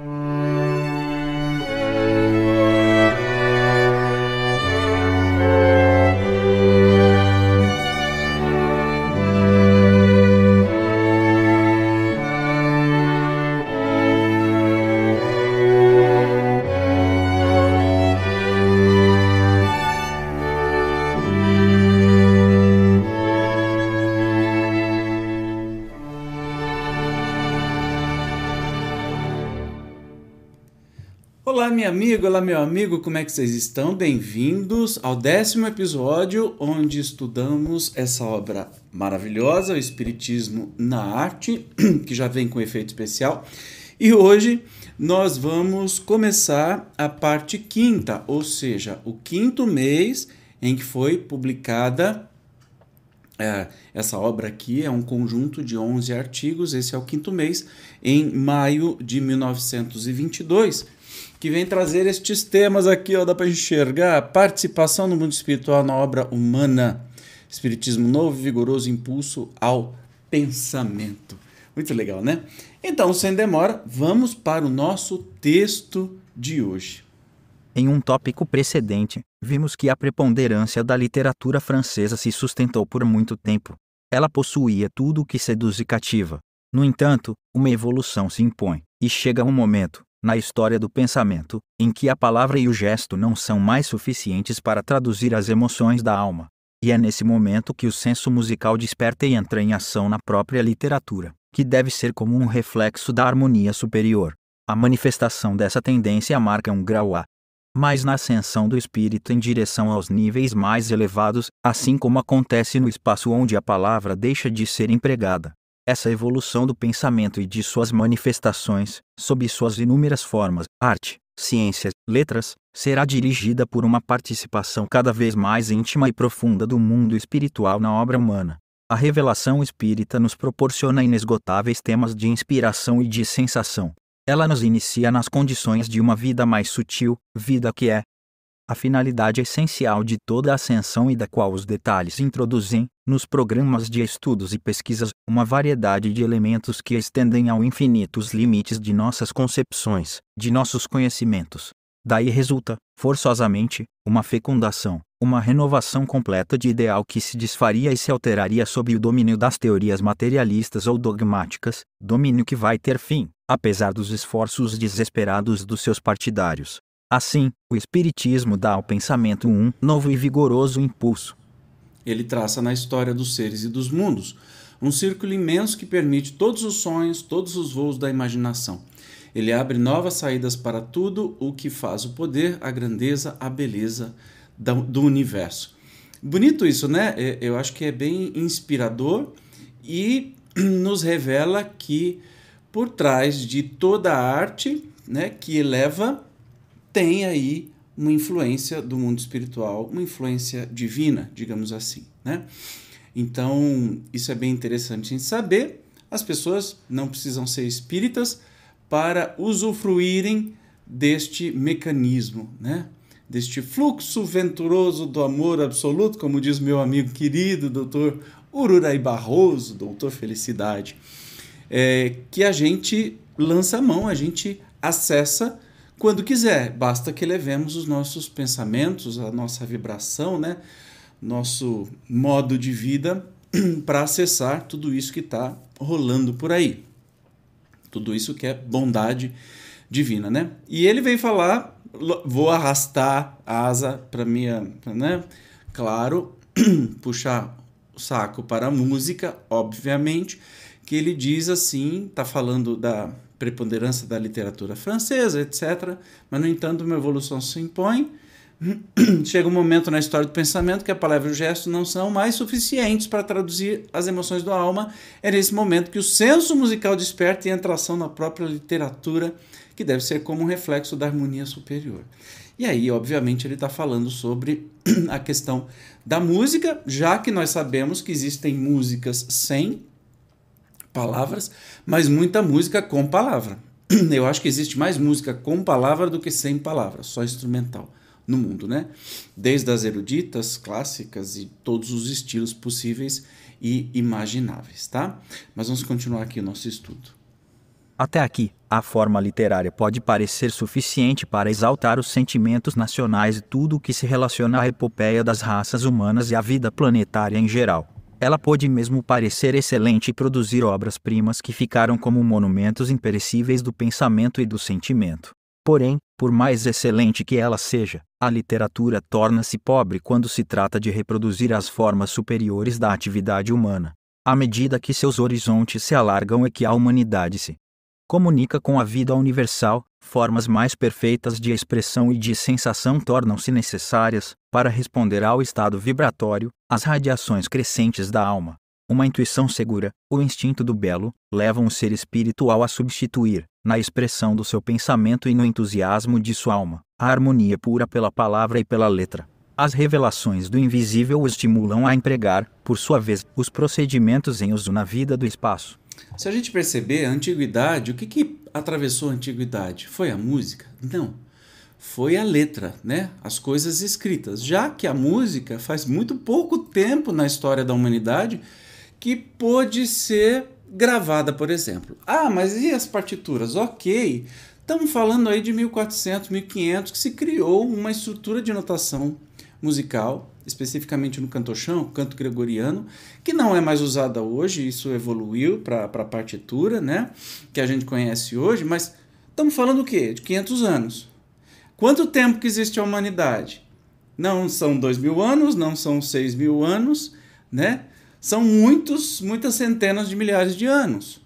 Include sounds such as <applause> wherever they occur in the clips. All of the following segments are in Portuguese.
minha amiga, olá meu amigo, como é que vocês estão? Bem-vindos ao décimo episódio onde estudamos essa obra maravilhosa, o Espiritismo na Arte, <clears throat> que já vem com efeito especial. E hoje nós vamos começar a parte quinta, ou seja, o quinto mês em que foi publicada é, essa obra aqui é um conjunto de 11 artigos, esse é o quinto mês, em maio de 1922 que vem trazer estes temas aqui, ó, dá para enxergar participação no mundo espiritual na obra humana, espiritismo novo, vigoroso impulso ao pensamento. Muito legal, né? Então, sem demora, vamos para o nosso texto de hoje. Em um tópico precedente, vimos que a preponderância da literatura francesa se sustentou por muito tempo. Ela possuía tudo o que seduz e cativa. No entanto, uma evolução se impõe, e chega um momento, na história do pensamento, em que a palavra e o gesto não são mais suficientes para traduzir as emoções da alma. E é nesse momento que o senso musical desperta e entra em ação na própria literatura, que deve ser como um reflexo da harmonia superior. A manifestação dessa tendência marca um grau A. Mas na ascensão do espírito em direção aos níveis mais elevados, assim como acontece no espaço onde a palavra deixa de ser empregada, essa evolução do pensamento e de suas manifestações, sob suas inúmeras formas, arte, ciências, letras, será dirigida por uma participação cada vez mais íntima e profunda do mundo espiritual na obra humana. A revelação espírita nos proporciona inesgotáveis temas de inspiração e de sensação. Ela nos inicia nas condições de uma vida mais sutil, vida que é, a finalidade essencial de toda ascensão e da qual os detalhes introduzem, nos programas de estudos e pesquisas, uma variedade de elementos que estendem ao infinito os limites de nossas concepções, de nossos conhecimentos. Daí resulta, forçosamente, uma fecundação, uma renovação completa de ideal que se desfaria e se alteraria sob o domínio das teorias materialistas ou dogmáticas, domínio que vai ter fim, apesar dos esforços desesperados dos seus partidários. Assim, o Espiritismo dá ao pensamento um novo e vigoroso impulso. Ele traça na história dos seres e dos mundos um círculo imenso que permite todos os sonhos, todos os voos da imaginação. Ele abre novas saídas para tudo o que faz o poder, a grandeza, a beleza do universo. Bonito isso, né? É, eu acho que é bem inspirador e <clears throat> nos revela que por trás de toda a arte, né, que eleva tem aí uma influência do mundo espiritual, uma influência divina, digamos assim, né? Então, isso é bem interessante em saber. As pessoas não precisam ser espíritas para usufruírem deste mecanismo, né? Deste fluxo venturoso do amor absoluto, como diz meu amigo querido, doutor Ururai Barroso, doutor Felicidade, é, que a gente lança a mão, a gente acessa quando quiser. Basta que levemos os nossos pensamentos, a nossa vibração, né? nosso modo de vida <clears throat> para acessar tudo isso que está rolando por aí. Tudo isso que é bondade divina, né? E ele vem falar, vou arrastar a asa para minha, né? Claro, <clears throat> puxar o saco para a música, obviamente, que ele diz assim, tá falando da preponderância da literatura francesa, etc. Mas, no entanto, uma evolução se impõe. <clears throat> Chega um momento na história do pensamento que a palavra e o gesto não são mais suficientes para traduzir as emoções da alma. É nesse momento que o senso musical desperta e entra ação na própria literatura, que deve ser como um reflexo da harmonia superior. E aí, obviamente, ele está falando sobre <clears throat> a questão da música, já que nós sabemos que existem músicas sem palavras, mas muita música com palavra. <clears throat> Eu acho que existe mais música com palavra do que sem palavras, só instrumental no mundo, né? Desde as eruditas, clássicas e todos os estilos possíveis e imagináveis, tá? Mas vamos continuar aqui o nosso estudo. Até aqui, a forma literária pode parecer suficiente para exaltar os sentimentos nacionais e tudo o que se relaciona à epopeia das raças humanas e à vida planetária em geral. Ela pode mesmo parecer excelente e produzir obras-primas que ficaram como monumentos imperecíveis do pensamento e do sentimento. Porém, por mais excelente que ela seja, a literatura torna-se pobre quando se trata de reproduzir as formas superiores da atividade humana. À medida que seus horizontes se alargam e que a humanidade se comunica com a vida universal, formas mais perfeitas de expressão e de sensação tornam-se necessárias para responder ao estado vibratório, às radiações crescentes da alma. Uma intuição segura, o instinto do belo, levam o ser espiritual a substituir, na expressão do seu pensamento e no entusiasmo de sua alma, a harmonia pura pela palavra e pela letra. As revelações do invisível o estimulam a empregar, por sua vez, os procedimentos em uso na vida do espaço. Se a gente perceber a antiguidade, o que, que atravessou a antiguidade? Foi a música? Não. Foi a letra, né? As coisas escritas. Já que a música faz muito pouco tempo na história da humanidade que pôde ser gravada, por exemplo. Ah, mas e as partituras? Ok. Estamos falando aí de 1400, 1500 que se criou uma estrutura de notação musical especificamente no cantochão, canto gregoriano, que não é mais usada hoje, isso evoluiu para a partitura, né, que a gente conhece hoje, mas estamos falando o quê? De 500 anos. Quanto tempo que existe a humanidade? Não são dois mil anos, não são seis mil anos, né? São muitos, muitas centenas de milhares de anos.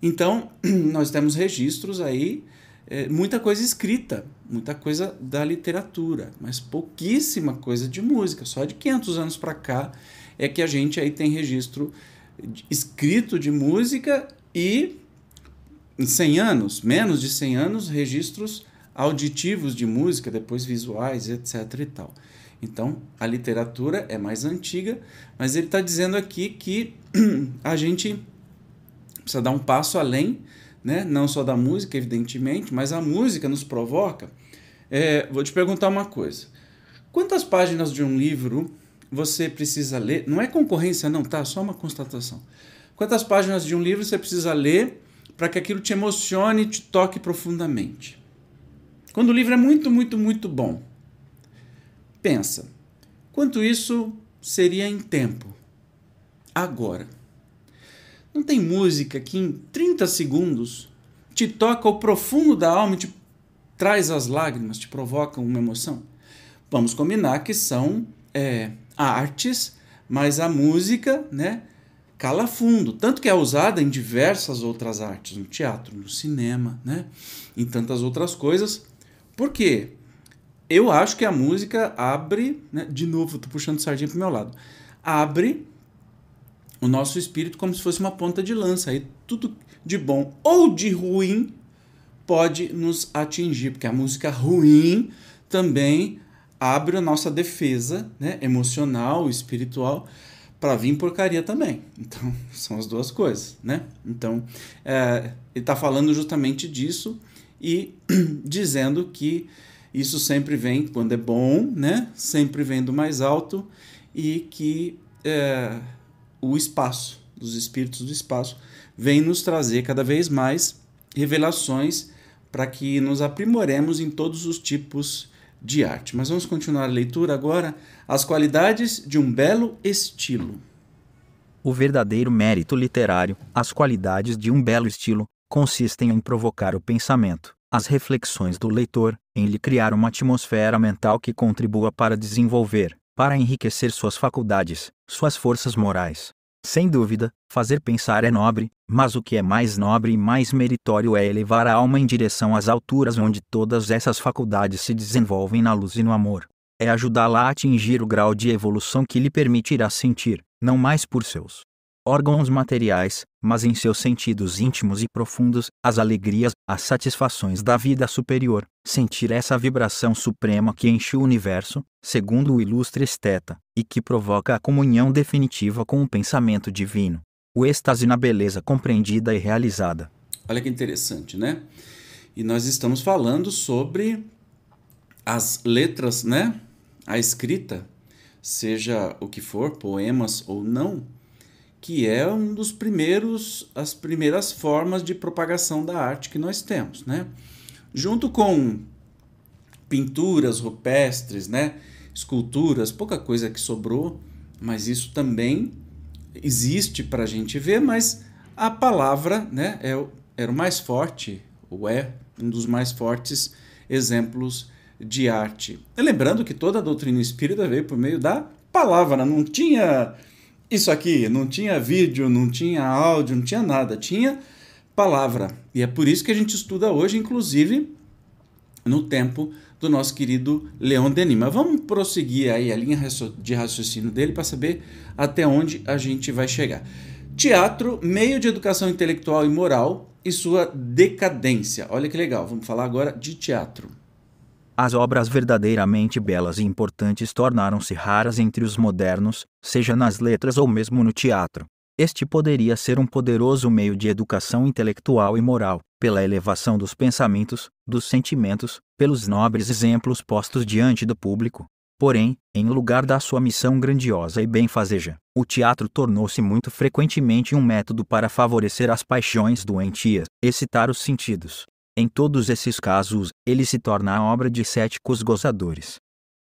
Então, <clears throat> nós temos registros aí é, muita coisa escrita, muita coisa da literatura, mas pouquíssima coisa de música. Só de 500 anos para cá é que a gente aí tem registro escrito de música e em 100 anos, menos de 100 anos, registros auditivos de música, depois visuais, etc e tal. Então, a literatura é mais antiga, mas ele está dizendo aqui que <clears throat> a gente precisa dar um passo além né? não só da música, evidentemente, mas a música nos provoca. É, vou te perguntar uma coisa: quantas páginas de um livro você precisa ler? Não é concorrência, não, tá? Só uma constatação. Quantas páginas de um livro você precisa ler para que aquilo te emocione e te toque profundamente? Quando o livro é muito, muito, muito bom, pensa: quanto isso seria em tempo? Agora. Não tem música que em 30 segundos te toca o profundo da alma e te traz as lágrimas, te provoca uma emoção? Vamos combinar que são é, artes, mas a música, né? Cala fundo, tanto que é usada em diversas outras artes, no teatro, no cinema, né? Em tantas outras coisas. Por quê? Eu acho que a música abre, né? de novo, tô puxando sardinha pro meu lado, abre o nosso espírito como se fosse uma ponta de lança. Aí tudo de bom ou de ruim pode nos atingir, porque a música ruim também abre a nossa defesa né, emocional, espiritual, para vir porcaria também. Então, <laughs> são as duas coisas, né? Então, é, ele está falando justamente disso e <clears throat> dizendo que isso sempre vem, quando é bom, né? Sempre vem do mais alto e que é, o espaço, dos espíritos do espaço, vem nos trazer cada vez mais revelações para que nos aprimoremos em todos os tipos de arte. Mas vamos continuar a leitura agora. As qualidades de um belo estilo. O verdadeiro mérito literário, as qualidades de um belo estilo, consistem em provocar o pensamento, as reflexões do leitor, em lhe criar uma atmosfera mental que contribua para desenvolver, para enriquecer suas faculdades, suas forças morais. Sem dúvida, fazer pensar é nobre, mas o que é mais nobre e mais meritório é elevar a alma em direção às alturas onde todas essas faculdades se desenvolvem na luz e no amor. É ajudá-la a atingir o grau de evolução que lhe permitirá sentir, não mais por seus órgãos materiais, mas em seus sentidos íntimos e profundos, as alegrias, as satisfações da vida superior, sentir essa vibração suprema que enche o universo, segundo o ilustre esteta, e que provoca a comunhão definitiva com o pensamento divino. O êxtase na beleza compreendida e realizada. Olha que interessante, né? E nós estamos falando sobre as letras, né? A escrita, seja o que for, poemas ou não, que é um dos primeiros as primeiras formas de propagação da arte que nós temos, né? Junto com pinturas rupestres, né? Esculturas, pouca coisa que sobrou, mas isso também existe para a gente ver, mas a palavra, né, é, era o mais forte, ou é um dos mais fortes exemplos de arte. E lembrando que toda a doutrina espírita veio por meio da palavra, não tinha isso aqui, não tinha vídeo, não tinha áudio, não tinha nada, tinha palavra. E é por isso que a gente estuda hoje, inclusive no tempo do nosso querido Leon Denis. Mas vamos prosseguir aí a linha de raciocínio dele para saber até onde a gente vai chegar. Teatro, meio de educação intelectual e moral e sua decadência. Olha que legal, vamos falar agora de teatro. As obras verdadeiramente belas e importantes tornaram-se raras entre os modernos, seja nas letras ou mesmo no teatro. Este poderia ser um poderoso meio de educação intelectual e moral, pela elevação dos pensamentos, dos sentimentos, pelos nobres exemplos postos diante do público. Porém, em lugar da sua missão grandiosa e benfazeja, o teatro tornou-se muito frequentemente um método para favorecer as paixões doentias, excitar os sentidos, em todos esses casos, ele se torna a obra de céticos gozadores.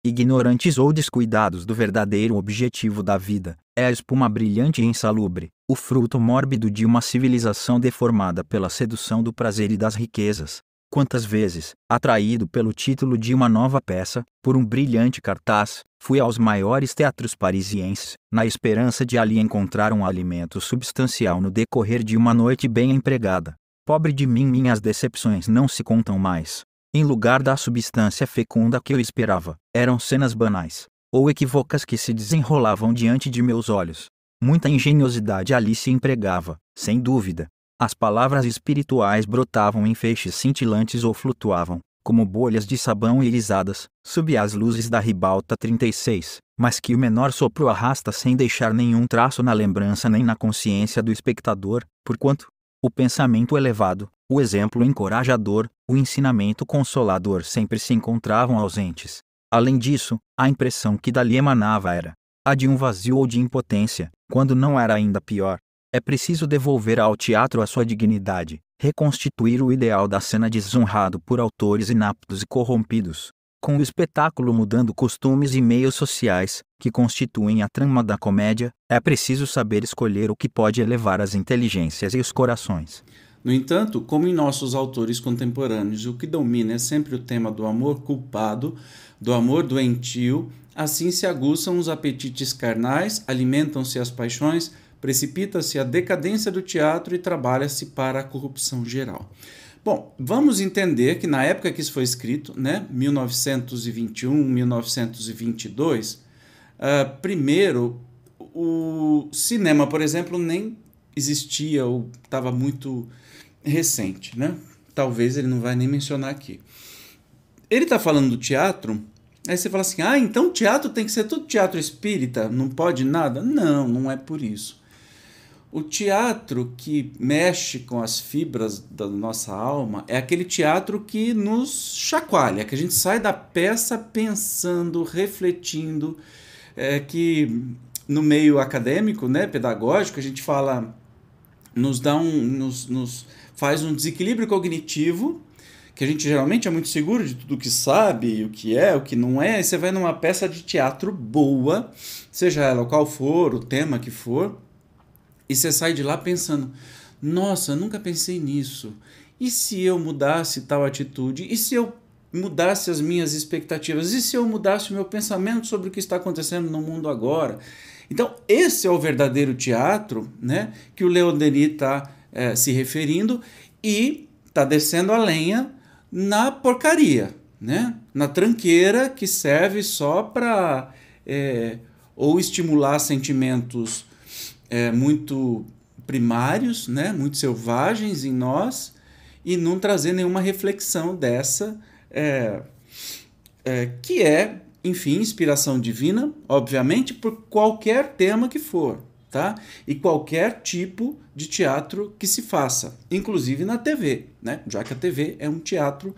Ignorantes ou descuidados do verdadeiro objetivo da vida, é a espuma brilhante e insalubre, o fruto mórbido de uma civilização deformada pela sedução do prazer e das riquezas. Quantas vezes, atraído pelo título de uma nova peça, por um brilhante cartaz, fui aos maiores teatros parisienses, na esperança de ali encontrar um alimento substancial no decorrer de uma noite bem empregada. Pobre de mim, minhas decepções não se contam mais. Em lugar da substância fecunda que eu esperava, eram cenas banais, ou equívocas que se desenrolavam diante de meus olhos. Muita engenhosidade ali se empregava, sem dúvida. As palavras espirituais brotavam em feixes cintilantes ou flutuavam, como bolhas de sabão irisadas, sob as luzes da ribalta 36, mas que o menor sopro arrasta sem deixar nenhum traço na lembrança nem na consciência do espectador, porquanto, o pensamento elevado, o exemplo encorajador, o ensinamento consolador sempre se encontravam ausentes. Além disso, a impressão que dali emanava era a de um vazio ou de impotência, quando não era ainda pior. É preciso devolver ao teatro a sua dignidade, reconstituir o ideal da cena desonrado por autores inaptos e corrompidos, com o espetáculo mudando costumes e meios sociais, que constituem a trama da comédia, é preciso saber escolher o que pode elevar as inteligências e os corações. No entanto, como em nossos autores contemporâneos o que domina é sempre o tema do amor culpado, do amor doentio, assim se aguçam os apetites carnais, alimentam-se as paixões, precipita-se a decadência do teatro e trabalha-se para a corrupção geral. Bom, vamos entender que na época que isso foi escrito, né, 1921, 1922, uh, primeiro, o cinema, por exemplo, nem existia ou estava muito recente, né? Talvez ele não vai nem mencionar aqui. Ele está falando do teatro, aí você fala assim: ah, então teatro tem que ser tudo teatro espírita, não pode nada? Não, não é por isso. O teatro que mexe com as fibras da nossa alma é aquele teatro que nos chacoalha, que a gente sai da peça pensando, refletindo, é, que no meio acadêmico, né, pedagógico, a gente fala, nos dá um, nos, nos faz um desequilíbrio cognitivo, que a gente geralmente é muito seguro de tudo que sabe, o que é, o que não é, e você vai numa peça de teatro boa, seja ela qual for, o tema que for, e você sai de lá pensando: nossa, nunca pensei nisso. E se eu mudasse tal atitude? E se eu mudasse as minhas expectativas? E se eu mudasse o meu pensamento sobre o que está acontecendo no mundo agora? Então, esse é o verdadeiro teatro né, que o Leon Denis está é, eh, se referindo e está descendo a lenha na porcaria, né? na tranqueira que serve só para é, ou estimular sentimentos é, muito primários, né, muito selvagens em nós, e não trazer nenhuma reflexão dessa, é, é, que é, enfim, inspiração divina, obviamente, por qualquer tema que for, tá? E qualquer tipo de teatro que se faça, inclusive na TV, né? Já que a TV é um teatro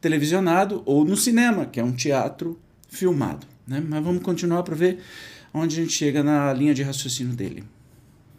televisionado, ou no cinema, que é um teatro filmado, né? Mas vamos continuar para ver onde a gente chega na linha de raciocínio dele.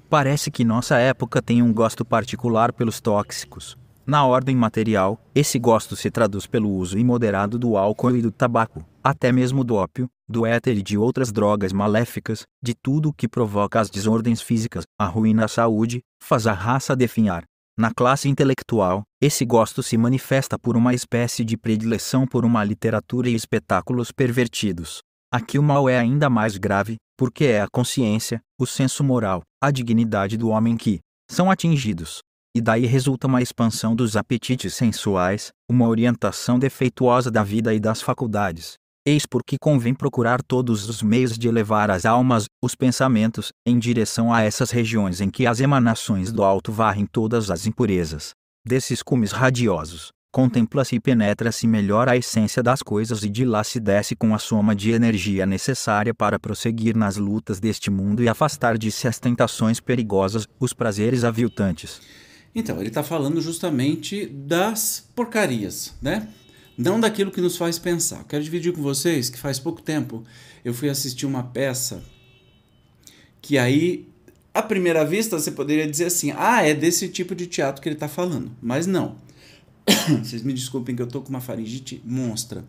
Parece que nossa época tem um gosto particular pelos tóxicos. Na ordem material, esse gosto se traduz pelo uso imoderado do álcool e do tabaco, até mesmo do ópio, do éter e de outras drogas maléficas, de tudo o que provoca as desordens físicas, arruína a saúde, faz a raça definhar. Na classe intelectual, esse gosto se manifesta por uma espécie de predileção por uma literatura e espetáculos pervertidos. Aqui o mal é ainda mais grave, porque é a consciência, o senso moral, a dignidade do homem que são atingidos. E daí resulta uma expansão dos apetites sensuais, uma orientação defeituosa da vida e das faculdades. Eis porque convém procurar todos os meios de elevar as almas, os pensamentos, em direção a essas regiões em que as emanações do alto varrem todas as impurezas. Desses cumes radiosos, contempla-se e penetra-se melhor a essência das coisas e de lá se desce com a soma de energia necessária para prosseguir nas lutas deste mundo e afastar de si as tentações perigosas, os prazeres aviltantes. Então, ele está falando justamente das porcarias, né? Não daquilo que nos faz pensar. Quero dividir com vocês que faz pouco tempo eu fui assistir uma peça que aí, à primeira vista, você poderia dizer assim: ah, é desse tipo de teatro que ele está falando. Mas não. <coughs> Vocês me desculpem que eu tô com uma faringite monstra.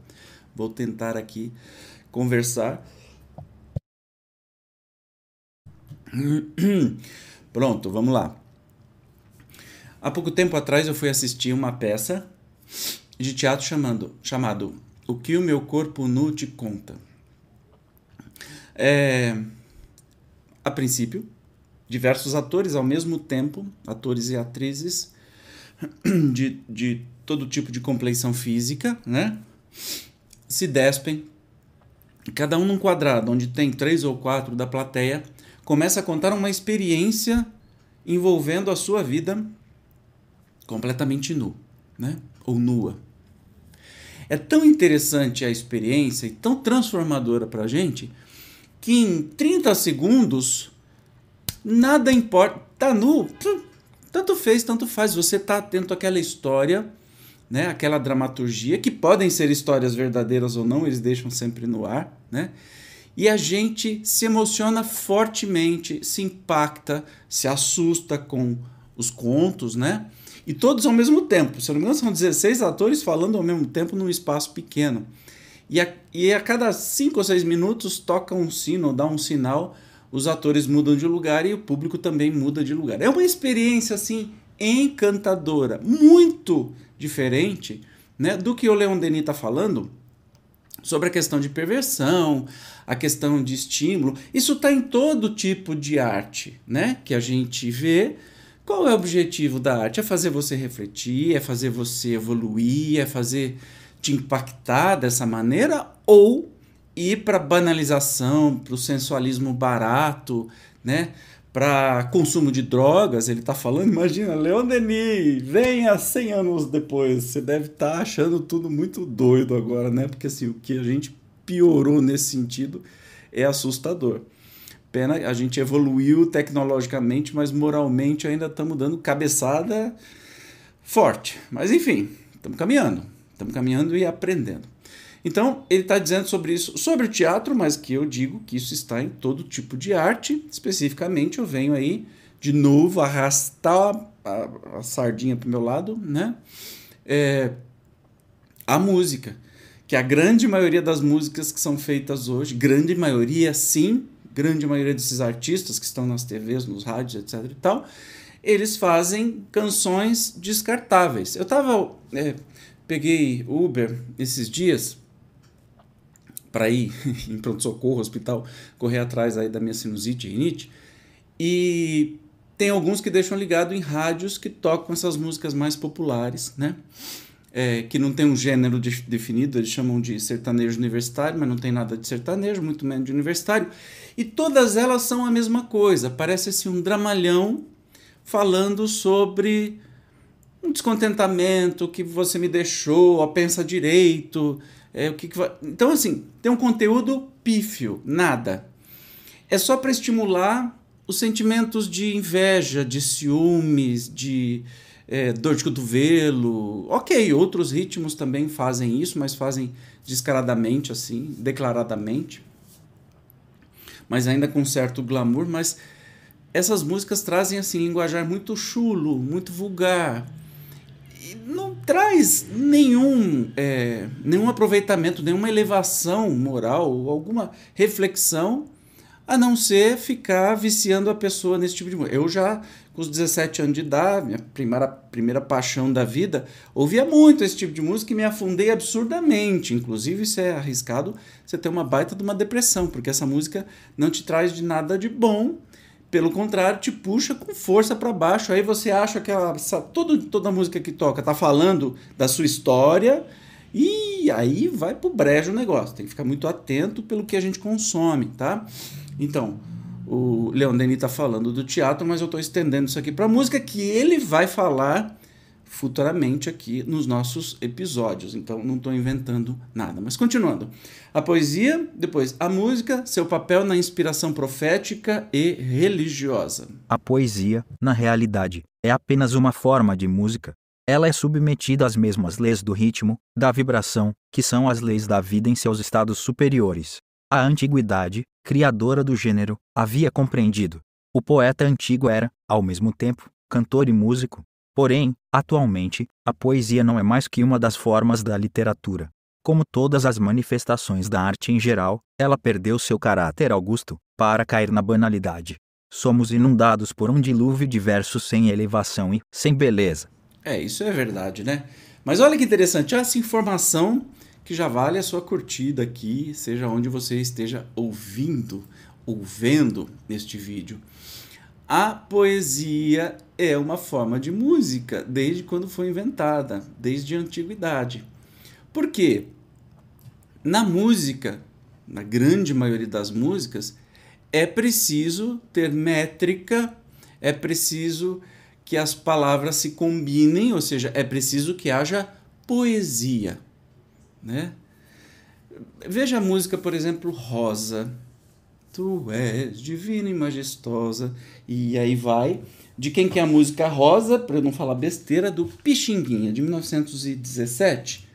Vou tentar aqui conversar. <coughs> Pronto, vamos lá. Há pouco tempo atrás eu fui assistir uma peça de teatro chamando, chamado O que o meu corpo nu te conta. É, a princípio, diversos atores ao mesmo tempo, atores e atrizes, <clears throat> de, de todo tipo de compleição física, né? Se despem, cada um num quadrado, onde tem três ou quatro da plateia, começa a contar uma experiência envolvendo a sua vida completamente nu, né? Ou nua. É tão interessante a experiência e tão transformadora para a gente que em 30 segundos nada importa. Tá nu, tanto fez, tanto faz. Você está atento àquela história, né? aquela dramaturgia, que podem ser histórias verdadeiras ou não, eles deixam sempre no ar. Né? E a gente se emociona fortemente, se impacta, se assusta com os contos, né? E todos ao mesmo tempo. Se não me engano, são 16 atores falando ao mesmo tempo num espaço pequeno. E a, e a cada 5 ou 6 minutos toca um sino, dá um sinal os atores mudam de lugar e o público também muda de lugar. É uma experiência assim encantadora, muito diferente né, do que o Leon Denis está falando sobre a questão de perversão, a questão de estímulo. Isso está em todo tipo de arte né, que a gente vê. Qual é o objetivo da arte? É fazer você refletir, é fazer você evoluir, é fazer te impactar dessa maneira ou ir para banalização, para o sensualismo barato, né? para consumo de drogas, ele está falando, imagina, Leon Denis, venha 100 anos depois, você deve estar tá achando tudo muito doido agora, né? Porque assim, o que a gente piorou nesse sentido é assustador. Pena, a gente evoluiu tecnologicamente, mas moralmente ainda estamos dando cabeçada forte. Mas enfim, estamos caminhando, estamos caminhando e aprendendo. Então, ele está dizendo sobre isso, sobre o teatro, mas que eu digo que isso está em todo tipo de arte. Especificamente, eu venho aí de novo arrastar a, a sardinha para o meu lado, né? É, a música. Que a grande maioria das músicas que são feitas hoje, grande maioria sim, grande maioria desses artistas que estão nas TVs, nos rádios, etc e tal, eles fazem canções descartáveis. Eu tava. É, peguei Uber esses dias para ir <laughs> em pronto-socorro, hospital, correr atrás aí da minha sinusite, rinite. E tem alguns que deixam ligado em rádios que tocam essas músicas mais populares, né? É, que não tem um gênero de, definido, eles chamam de sertanejo universitário, mas não tem nada de sertanejo, muito menos de universitário. E todas elas são a mesma coisa, parece assim um dramalhão falando sobre um descontentamento que você me deixou, ó, pensa direito, é, o que, que vai... Então, assim, tem um conteúdo pífio, nada. É só para estimular os sentimentos de inveja, de ciúmes, de é, dor de cotovelo. Ok, outros ritmos também fazem isso, mas fazem descaradamente, assim, declaradamente. Mas ainda com certo glamour. Mas essas músicas trazem assim linguajar muito chulo, muito vulgar. Não traz nenhum, é, nenhum aproveitamento, nenhuma elevação moral, alguma reflexão, a não ser ficar viciando a pessoa nesse tipo de música. Eu já, com os 17 anos de idade, minha primeira, primeira paixão da vida, ouvia muito esse tipo de música e me afundei absurdamente. Inclusive, isso é arriscado você ter uma baita de uma depressão, porque essa música não te traz de nada de bom pelo contrário, te puxa com força para baixo. Aí você acha que ela, toda, toda música que toca tá falando da sua história e aí vai pro brejo o negócio. Tem que ficar muito atento pelo que a gente consome, tá? Então, o Leon Denis tá falando do teatro, mas eu estou estendendo isso aqui para música que ele vai falar futuramente aqui nos nossos episódios. Então não estou inventando nada. Mas continuando. A poesia, depois a música, seu papel na inspiração profética e religiosa. A poesia, na realidade, é apenas uma forma de música. Ela é submetida às mesmas leis do ritmo, da vibração, que são as leis da vida em seus estados superiores. A antiguidade, criadora do gênero, havia compreendido. O poeta antigo era, ao mesmo tempo, cantor e músico, Porém, atualmente, a poesia não é mais que uma das formas da literatura. Como todas as manifestações da arte em geral, ela perdeu seu caráter augusto, para cair na banalidade. Somos inundados por um dilúvio de versos sem elevação e sem beleza. É, isso é verdade, né? Mas olha que interessante, essa informação que já vale a sua curtida aqui, seja onde você esteja ouvindo ou vendo este vídeo. A poesia é uma forma de música desde quando foi inventada, desde a antiguidade. Por quê? Na música, na grande maioria das músicas, é preciso ter métrica, é preciso que as palavras se combinem, ou seja, é preciso que haja poesia, né? Veja a música, por exemplo, Rosa. Tu és divina e majestosa. E aí vai. De quem que é a música Rosa, para não falar besteira, do Pixinguinha, de 1917.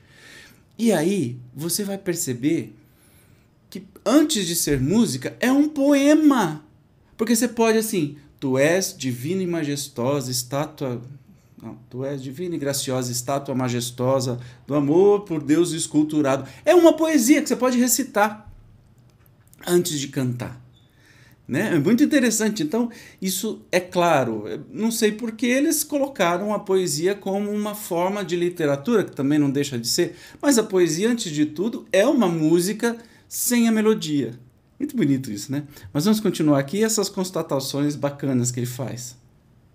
E aí você vai perceber que antes de ser música é um poema. Porque você pode assim, tu és divina e majestosa, estátua não, tu és divina e graciosa, estátua majestosa do amor por Deus esculturado. É uma poesia que você pode recitar antes de cantar. Né? É muito interessante. Então, isso é claro. Não sei por que eles colocaram a poesia como uma forma de literatura, que também não deixa de ser, mas a poesia, antes de tudo, é uma música sem a melodia. Muito bonito isso, né? Mas vamos continuar aqui essas constatações bacanas que ele faz.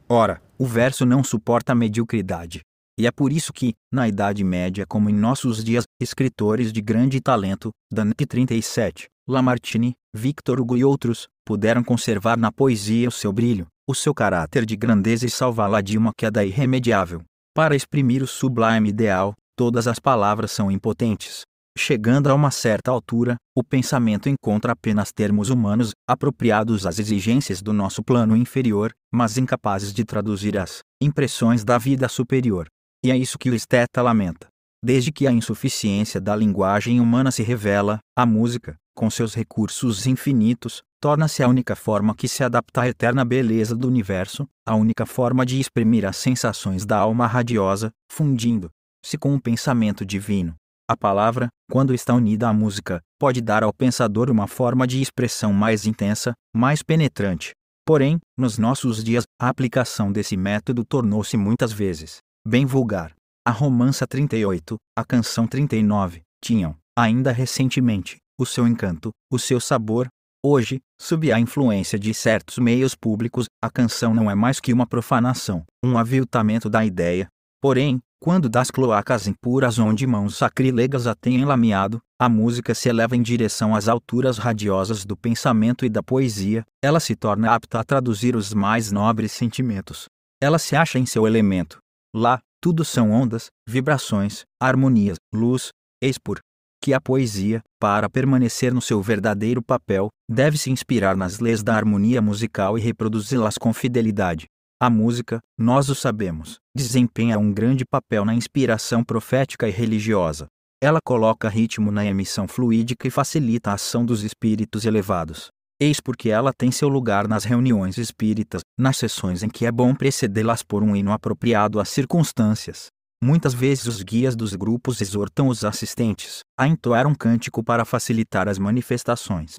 Ora, o verso não suporta a mediocridade. E é por isso que, na Idade Média como em nossos dias, escritores de grande talento, Dante 37, Lamartine, Victor Hugo e outros, puderam conservar na poesia o seu brilho, o seu caráter de grandeza e salvá-la de uma queda irremediável. Para exprimir o sublime ideal, todas as palavras são impotentes. Chegando a uma certa altura, o pensamento encontra apenas termos humanos, apropriados às exigências do nosso plano inferior, mas incapazes de traduzir as impressões da vida superior. E é isso que o esteta lamenta. Desde que a insuficiência da linguagem humana se revela, a música, com seus recursos infinitos, torna-se a única forma que se adapta à eterna beleza do universo, a única forma de exprimir as sensações da alma radiosa, fundindo-se com o pensamento divino. A palavra, quando está unida à música, pode dar ao pensador uma forma de expressão mais intensa, mais penetrante. Porém, nos nossos dias, a aplicação desse método tornou-se muitas vezes bem vulgar. A romança 38, a canção 39, tinham, ainda recentemente, o seu encanto, o seu sabor. Hoje, sob a influência de certos meios públicos, a canção não é mais que uma profanação, um aviltamento da ideia. Porém, quando das cloacas impuras onde mãos sacrílegas a têm enlameado, a música se eleva em direção às alturas radiosas do pensamento e da poesia, ela se torna apta a traduzir os mais nobres sentimentos. Ela se acha em seu elemento, Lá, tudo são ondas, vibrações, harmonias, luz, eis por que a poesia, para permanecer no seu verdadeiro papel, deve se inspirar nas leis da harmonia musical e reproduzi-las com fidelidade. A música, nós o sabemos, desempenha um grande papel na inspiração profética e religiosa. Ela coloca ritmo na emissão fluídica e facilita a ação dos espíritos elevados. Eis porque ela tem seu lugar nas reuniões espíritas, nas sessões em que é bom precedê-las por um hino apropriado às circunstâncias. Muitas vezes os guias dos grupos exortam os assistentes a entoar um cântico para facilitar as manifestações.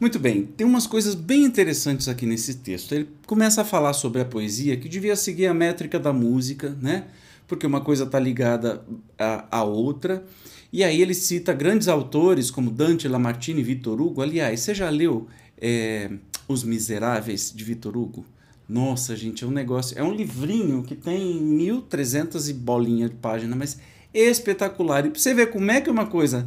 Muito bem, tem umas coisas bem interessantes aqui nesse texto. Ele começa a falar sobre a poesia que devia seguir a métrica da música, né? Porque uma coisa está ligada à, outra. E aí ele cita grandes autores como Dante, Lamartine e Victor Hugo. Aliás, você já leu é, Os Miseráveis de Victor Hugo? Nossa, gente, é um negócio. É um livrinho que tem 1.300 e bolinha de página, mas espetacular. E você ver como é que uma coisa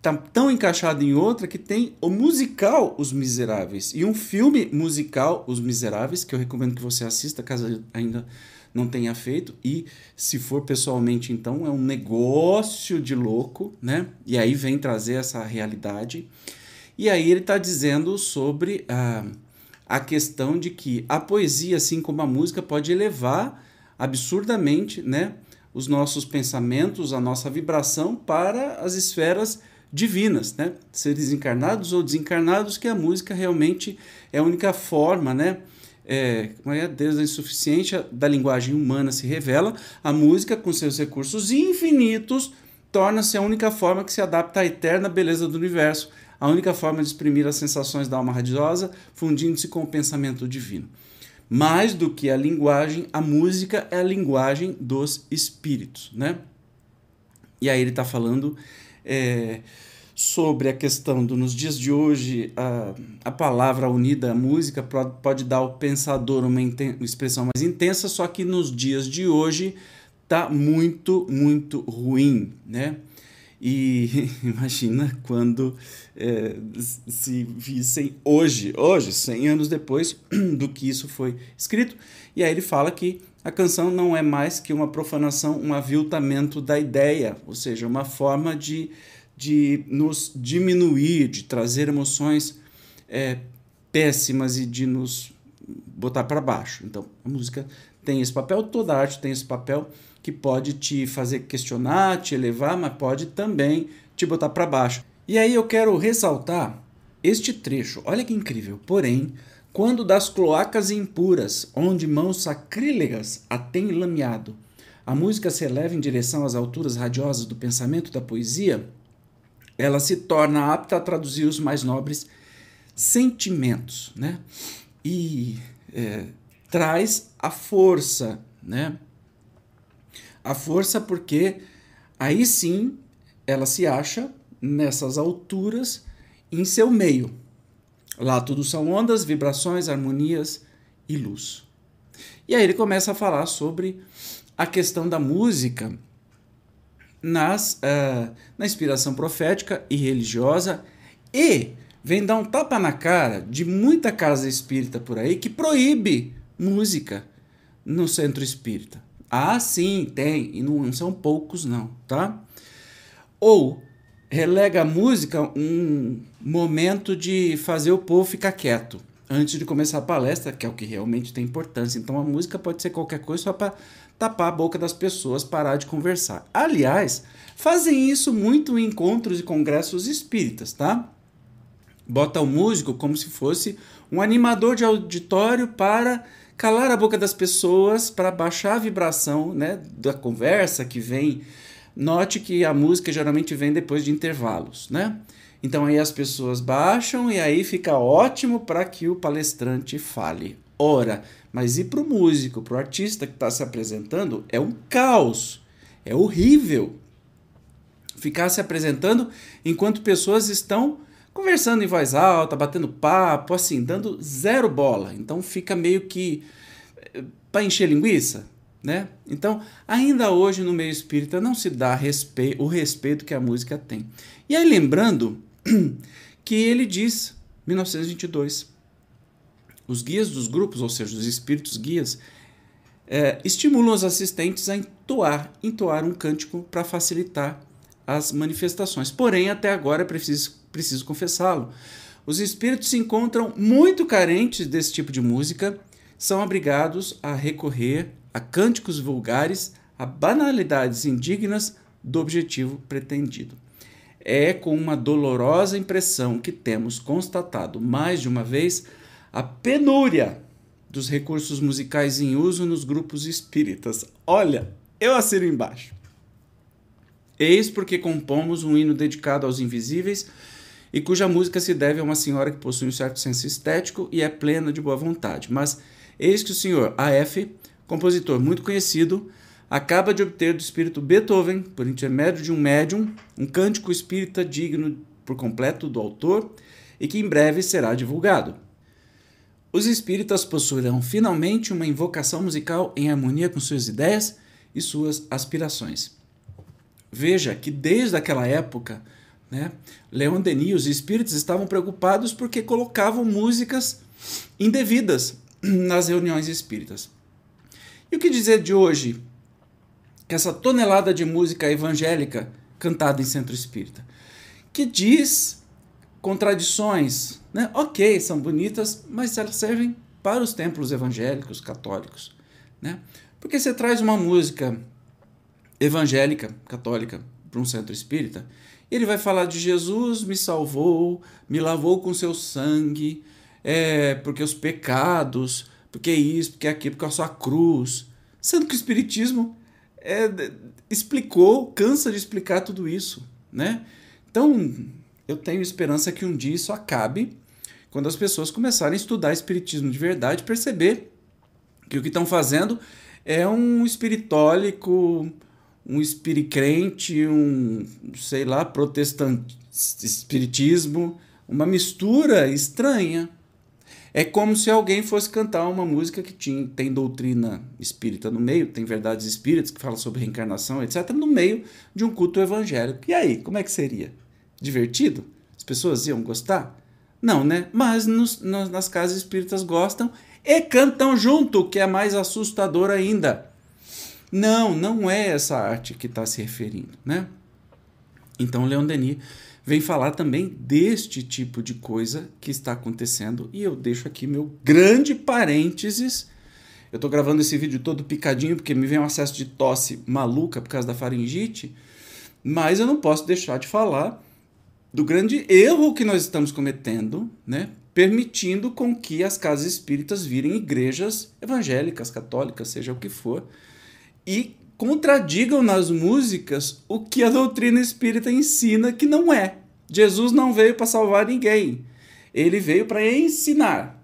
tá tão encaixada em outra que tem o musical Os Miseráveis e um filme musical Os Miseráveis, que eu recomendo que você assista caso ainda não tenha feito. E se for pessoalmente, então, é um negócio de louco, né? E aí vem trazer essa realidade. E aí ele está dizendo sobre. Uh, a questão de que a poesia, assim como a música, pode elevar absurdamente né, os nossos pensamentos, a nossa vibração para as esferas divinas, né? seres encarnados ou desencarnados, que a música realmente é a única forma, né? É, é Deus a insuficiência da linguagem humana se revela, a música, com seus recursos infinitos, torna-se a única forma que se adapta à eterna beleza do universo a única forma de exprimir as sensações da alma radiosa, fundindo-se com o pensamento divino. Mais do que a linguagem, a música é a linguagem dos espíritos, né? E aí ele está falando é, sobre a questão do nos dias de hoje a, a palavra unida à música pode, dar ao pensador uma, uma expressão mais intensa, só que nos dias de hoje tá muito, muito ruim, né? E <laughs> imagina quando é, se vissem hoje, hoje, 100 anos depois <clears throat> do que isso foi escrito. E aí ele fala que a canção não é mais que uma profanação, um aviltamento da ideia, ou seja, uma forma de, de nos diminuir, de trazer emoções é, péssimas e de nos botar para baixo. Então, a música tem esse papel, toda arte tem esse papel que pode te fazer questionar, te elevar, mas pode também te botar para baixo. E aí eu quero ressaltar este trecho. Olha que incrível. Porém, quando das cloacas impuras, onde mãos sacrílegas a têm lameado, a música se eleva em direção às alturas radiosas do pensamento da poesia, ela se torna apta a traduzir os mais nobres sentimentos, né? E é, traz a força, né? A força porque aí sim ela se acha nessas alturas em seu meio. Lá tudo são ondas, vibrações, harmonias e luz. E aí ele começa a falar sobre a questão da música nas, uh, na inspiração profética e religiosa e vem dar um tapa na cara de muita casa espírita por aí que proíbe música no centro espírita. Ah, sim, tem, e não são poucos não, tá? Ou relega a música um momento de fazer o povo ficar quieto antes de começar a palestra, que é o que realmente tem importância. Então a música pode ser qualquer coisa só para tapar a boca das pessoas, parar de conversar. Aliás, fazem isso muito em encontros e congressos espíritas, tá? Bota o músico como se fosse um animador de auditório para calar a boca das pessoas para baixar a vibração né, da conversa que vem. Note que a música geralmente vem depois de intervalos, né? Então aí as pessoas baixam e aí fica ótimo para que o palestrante fale. Ora, mas e para o músico, para o artista que está se apresentando, é um caos, é horrível. Ficar se apresentando enquanto pessoas estão conversando em voz alta, batendo papo, assim, dando zero bola. Então fica meio que eh, para encher linguiça, né? Então, ainda hoje no meio espírita não se dá o respeito que a música tem. E aí lembrando <clears throat> que ele diz, 1922, os guias dos grupos, ou seja, os espíritos guias, é, estimulam os assistentes a entoar, entoar um cântico para facilitar as manifestações. Porém, até agora é preciso preciso confessá-lo. Os espíritos se encontram muito carentes desse tipo de música, são obrigados a recorrer a cânticos vulgares, a banalidades indignas do objetivo pretendido. é com uma dolorosa impressão que temos constatado mais de uma vez a penúria dos recursos musicais em uso nos grupos espíritas. Olha, eu assino embaixo. Eis porque compomos um hino dedicado aos invisíveis e cuja música se deve a uma senhora que possui um certo senso estético e é plena de boa vontade. Mas eis que o senhor A.F., compositor muito conhecido, acaba de obter do espírito Beethoven, por intermédio de um médium, um cântico espírita digno por completo do autor e que em breve será divulgado. Os espíritas possuirão finalmente uma invocação musical em harmonia com suas ideias e suas aspirações. Veja que desde aquela época, né, Leon Denis e os espíritos estavam preocupados porque colocavam músicas indevidas <clears throat> nas reuniões espíritas. E o que dizer de hoje? Que essa tonelada de música evangélica cantada em centro espírita, que diz contradições, né? Ok, são bonitas, mas elas servem para os templos evangélicos, católicos, né? Porque você traz uma música evangélica, católica, para um centro espírita, ele vai falar de Jesus me salvou, me lavou com seu sangue, é, porque os pecados, porque isso, porque aquilo, porque a sua cruz. Sendo que o Espiritismo é, explicou, cansa de explicar tudo isso. Né? Então, eu tenho esperança que um dia isso acabe, quando as pessoas começarem a estudar Espiritismo de verdade, perceber que o que estão fazendo é um espiritólico, um espiricrente, um, sei lá, protestante, espiritismo, uma mistura estranha. É como se alguém fosse cantar uma música que tinha, tem doutrina espírita no meio, tem verdades espíritas que falam sobre reencarnação, etc., no meio de um culto evangélico. E aí, como é que seria? Divertido? As pessoas iam gostar? Não, né? Mas nos, nas casas espíritas gostam e cantam junto, que é mais assustador ainda. Não, não é essa arte que está se referindo, né? Então, Leon Denis vem falar também deste tipo de coisa que está acontecendo e eu deixo aqui meu grande parênteses. Eu estou gravando esse vídeo todo picadinho porque me vem um acesso de tosse maluca por causa da faringite, mas eu não posso deixar de falar do grande erro que nós estamos cometendo, né? Permitindo com que as casas espíritas virem igrejas evangélicas, católicas, seja o que for, e contradigam nas músicas o que a doutrina espírita ensina que não é. Jesus não veio para salvar ninguém. Ele veio para ensinar.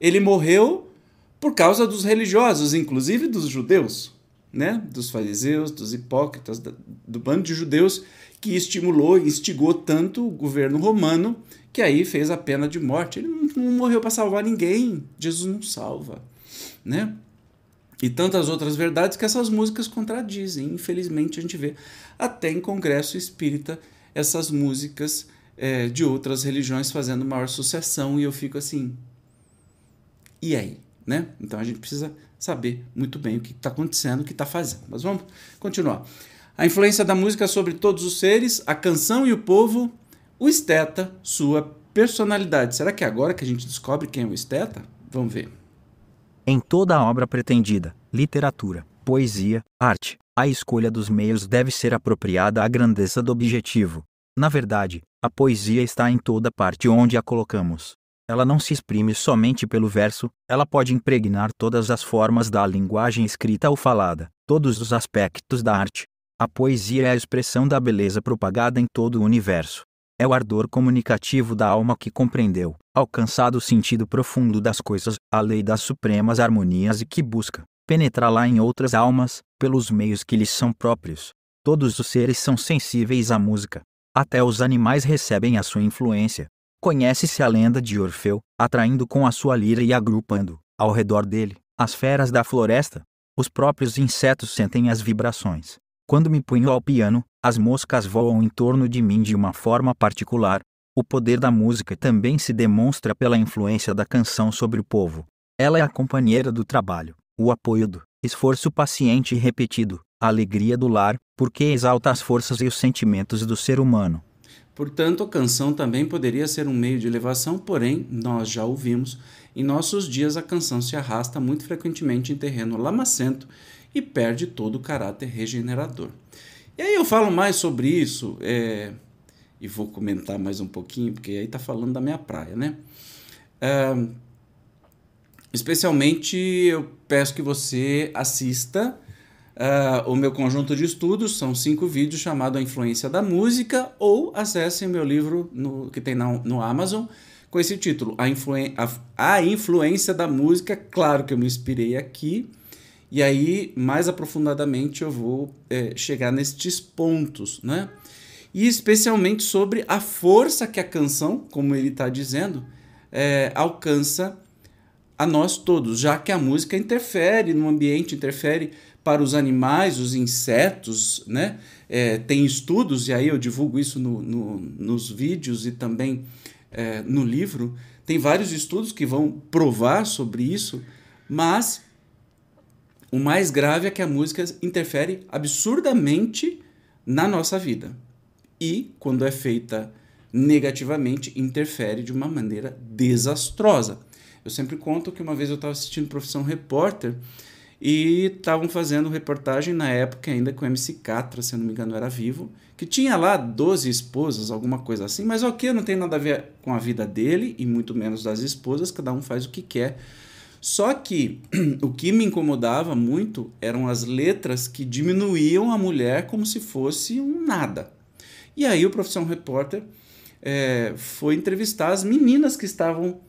Ele morreu por causa dos religiosos, inclusive dos judeus, né? Dos fariseus, dos hipócritas, do bando de judeus que estimulou e instigou tanto o governo romano que aí fez a pena de morte. Ele não morreu para salvar ninguém. Jesus não salva, né? E tantas outras verdades que essas músicas contradizem. Infelizmente, a gente vê até em congresso espírita essas músicas é, de outras religiões fazendo maior sucessão, e eu fico assim. E aí? Né? Então a gente precisa saber muito bem o que está acontecendo, o que está fazendo. Mas vamos continuar. A influência da música sobre todos os seres, a canção e o povo, o esteta, sua personalidade. Será que é agora que a gente descobre quem é o esteta? Vamos ver. Em toda a obra pretendida, literatura, poesia, arte, a escolha dos meios deve ser apropriada à grandeza do objetivo. Na verdade, a poesia está em toda parte onde a colocamos. Ela não se exprime somente pelo verso, ela pode impregnar todas as formas da linguagem escrita ou falada, todos os aspectos da arte. A poesia é a expressão da beleza propagada em todo o universo é o ardor comunicativo da alma que compreendeu, alcançado o sentido profundo das coisas, a lei das supremas harmonias e que busca penetrá-la em outras almas, pelos meios que lhes são próprios. Todos os seres são sensíveis à música. Até os animais recebem a sua influência. Conhece-se a lenda de Orfeu, atraindo com a sua lira e agrupando, ao redor dele, as feras da floresta. Os próprios insetos sentem as vibrações. Quando me ponho ao piano, as moscas voam em torno de mim de uma forma particular. O poder da música também se demonstra pela influência da canção sobre o povo. Ela é a companheira do trabalho, o apoio do esforço paciente e repetido, a alegria do lar, porque exalta as forças e os sentimentos do ser humano. Portanto, a canção também poderia ser um meio de elevação, porém, nós já ouvimos, em nossos dias a canção se arrasta muito frequentemente em terreno lamacento e perde todo o caráter regenerador. E aí eu falo mais sobre isso. É, e vou comentar mais um pouquinho, porque aí está falando da minha praia, né? Uh, especialmente eu peço que você assista uh, o meu conjunto de estudos, são cinco vídeos chamado A Influência da Música, ou acesse o meu livro no, que tem na, no Amazon com esse título, a, Influen a, a Influência da Música. Claro que eu me inspirei aqui, e aí mais aprofundadamente eu vou é, chegar nestes pontos, né? E especialmente sobre a força que a canção, como ele está dizendo, é, alcança a nós todos, já que a música interfere no ambiente, interfere para os animais, os insetos, né? É, tem estudos, e aí eu divulgo isso no, no, nos vídeos e também é, no livro. Tem vários estudos que vão provar sobre isso, mas o mais grave é que a música interfere absurdamente na nossa vida. E, quando é feita negativamente, interfere de uma maneira desastrosa. Eu sempre conto que uma vez eu estava assistindo Profissão Repórter e estavam fazendo reportagem na época ainda com o MC Catra, se não me engano era vivo, que tinha lá 12 esposas, alguma coisa assim, mas ok, não tem nada a ver com a vida dele e muito menos das esposas, cada um faz o que quer. Só que <clears throat> o que me incomodava muito eram as letras que diminuíam a mulher como se fosse um nada. E aí o Profissão Repórter é, foi entrevistar as meninas que estavam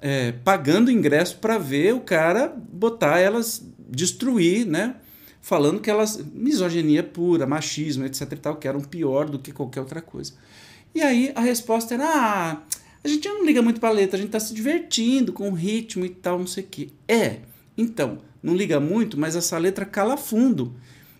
é, pagando ingresso para ver o cara botar elas destruir, né? Falando que elas. misoginia pura, machismo, etc e tal, que eram pior do que qualquer outra coisa. E aí a resposta era: ah, a gente não liga muito pra letra, a gente tá se divertindo com o ritmo e tal, não sei o quê. É, então, não liga muito, mas essa letra cala fundo.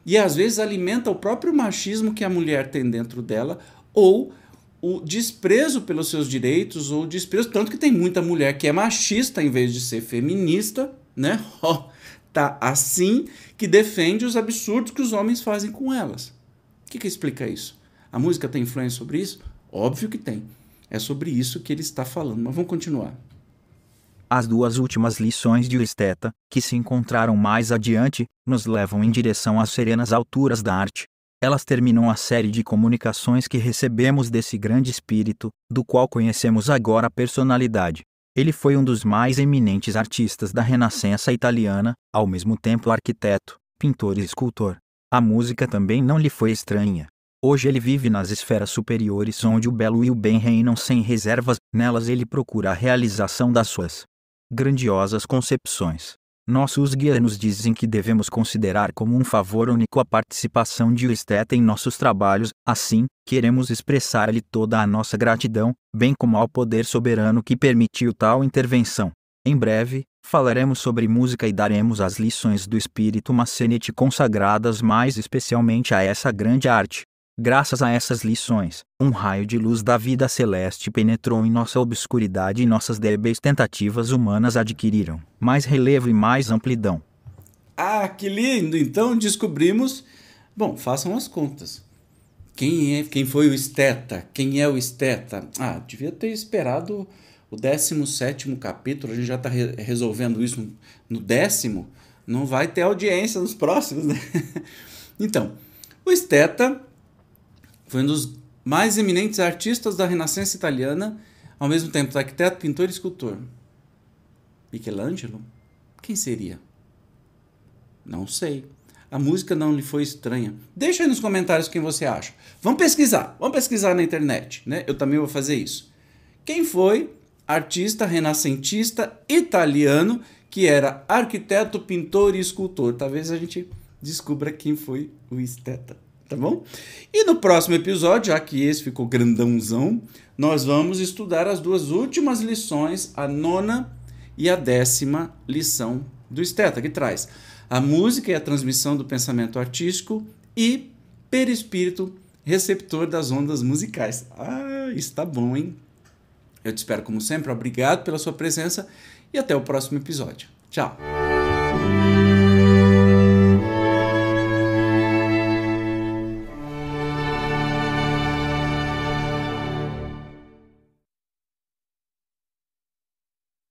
E às vezes alimenta o próprio machismo que a mulher tem dentro dela, ou o desprezo pelos seus direitos, ou o desprezo. Tanto que tem muita mulher que é machista em vez de ser feminista, né? <laughs> Tá assim que defende os absurdos que os homens fazem com elas. O que, que explica isso? A música tem influência sobre isso? Óbvio que tem. É sobre isso que ele está falando, mas vamos continuar. As duas últimas lições de Esteta, que se encontraram mais adiante, nos levam em direção às serenas alturas da arte. Elas terminam a série de comunicações que recebemos desse grande espírito, do qual conhecemos agora a personalidade. Ele foi um dos mais eminentes artistas da Renascença italiana, ao mesmo tempo arquiteto, pintor e escultor. A música também não lhe foi estranha. Hoje ele vive nas esferas superiores onde o belo e o bem reinam sem reservas, nelas ele procura a realização das suas grandiosas concepções. Nossos guias nos dizem que devemos considerar como um favor único a participação de esteta em nossos trabalhos, assim, queremos expressar-lhe toda a nossa gratidão, bem como ao poder soberano que permitiu tal intervenção. Em breve, falaremos sobre música e daremos as lições do espírito macenete consagradas mais especialmente a essa grande arte. Graças a essas lições, um raio de luz da vida celeste penetrou em nossa obscuridade e nossas débeis tentativas humanas adquiriram mais relevo e mais amplidão. Ah, que lindo! Então descobrimos. Bom, façam as contas. Quem é, quem foi o esteta? Quem é o esteta? Ah, devia ter esperado o 17 capítulo, a gente já está re resolvendo isso no décimo. Não vai ter audiência nos próximos, né? <laughs> então, o esteta foi um dos mais eminentes artistas da Renascença italiana, ao mesmo tempo arquiteto, pintor e escultor. Michelangelo? Quem seria? Não sei. A música não lhe foi estranha. Deixa aí nos comentários quem você acha. Vamos pesquisar. Vamos pesquisar na internet, né? Eu também vou fazer isso. Quem foi artista renascentista italiano que era arquiteto, pintor e escultor? Talvez a gente descubra quem foi o esteta tá bom? E no próximo episódio, já que esse ficou grandãozão, nós vamos estudar as duas últimas lições, a nona e a décima lição do Esteta, que traz a música e a transmissão do pensamento artístico e perispírito receptor das ondas musicais. Ah, isso tá bom, hein? Eu te espero como sempre, obrigado pela sua presença e até o próximo episódio. Tchau!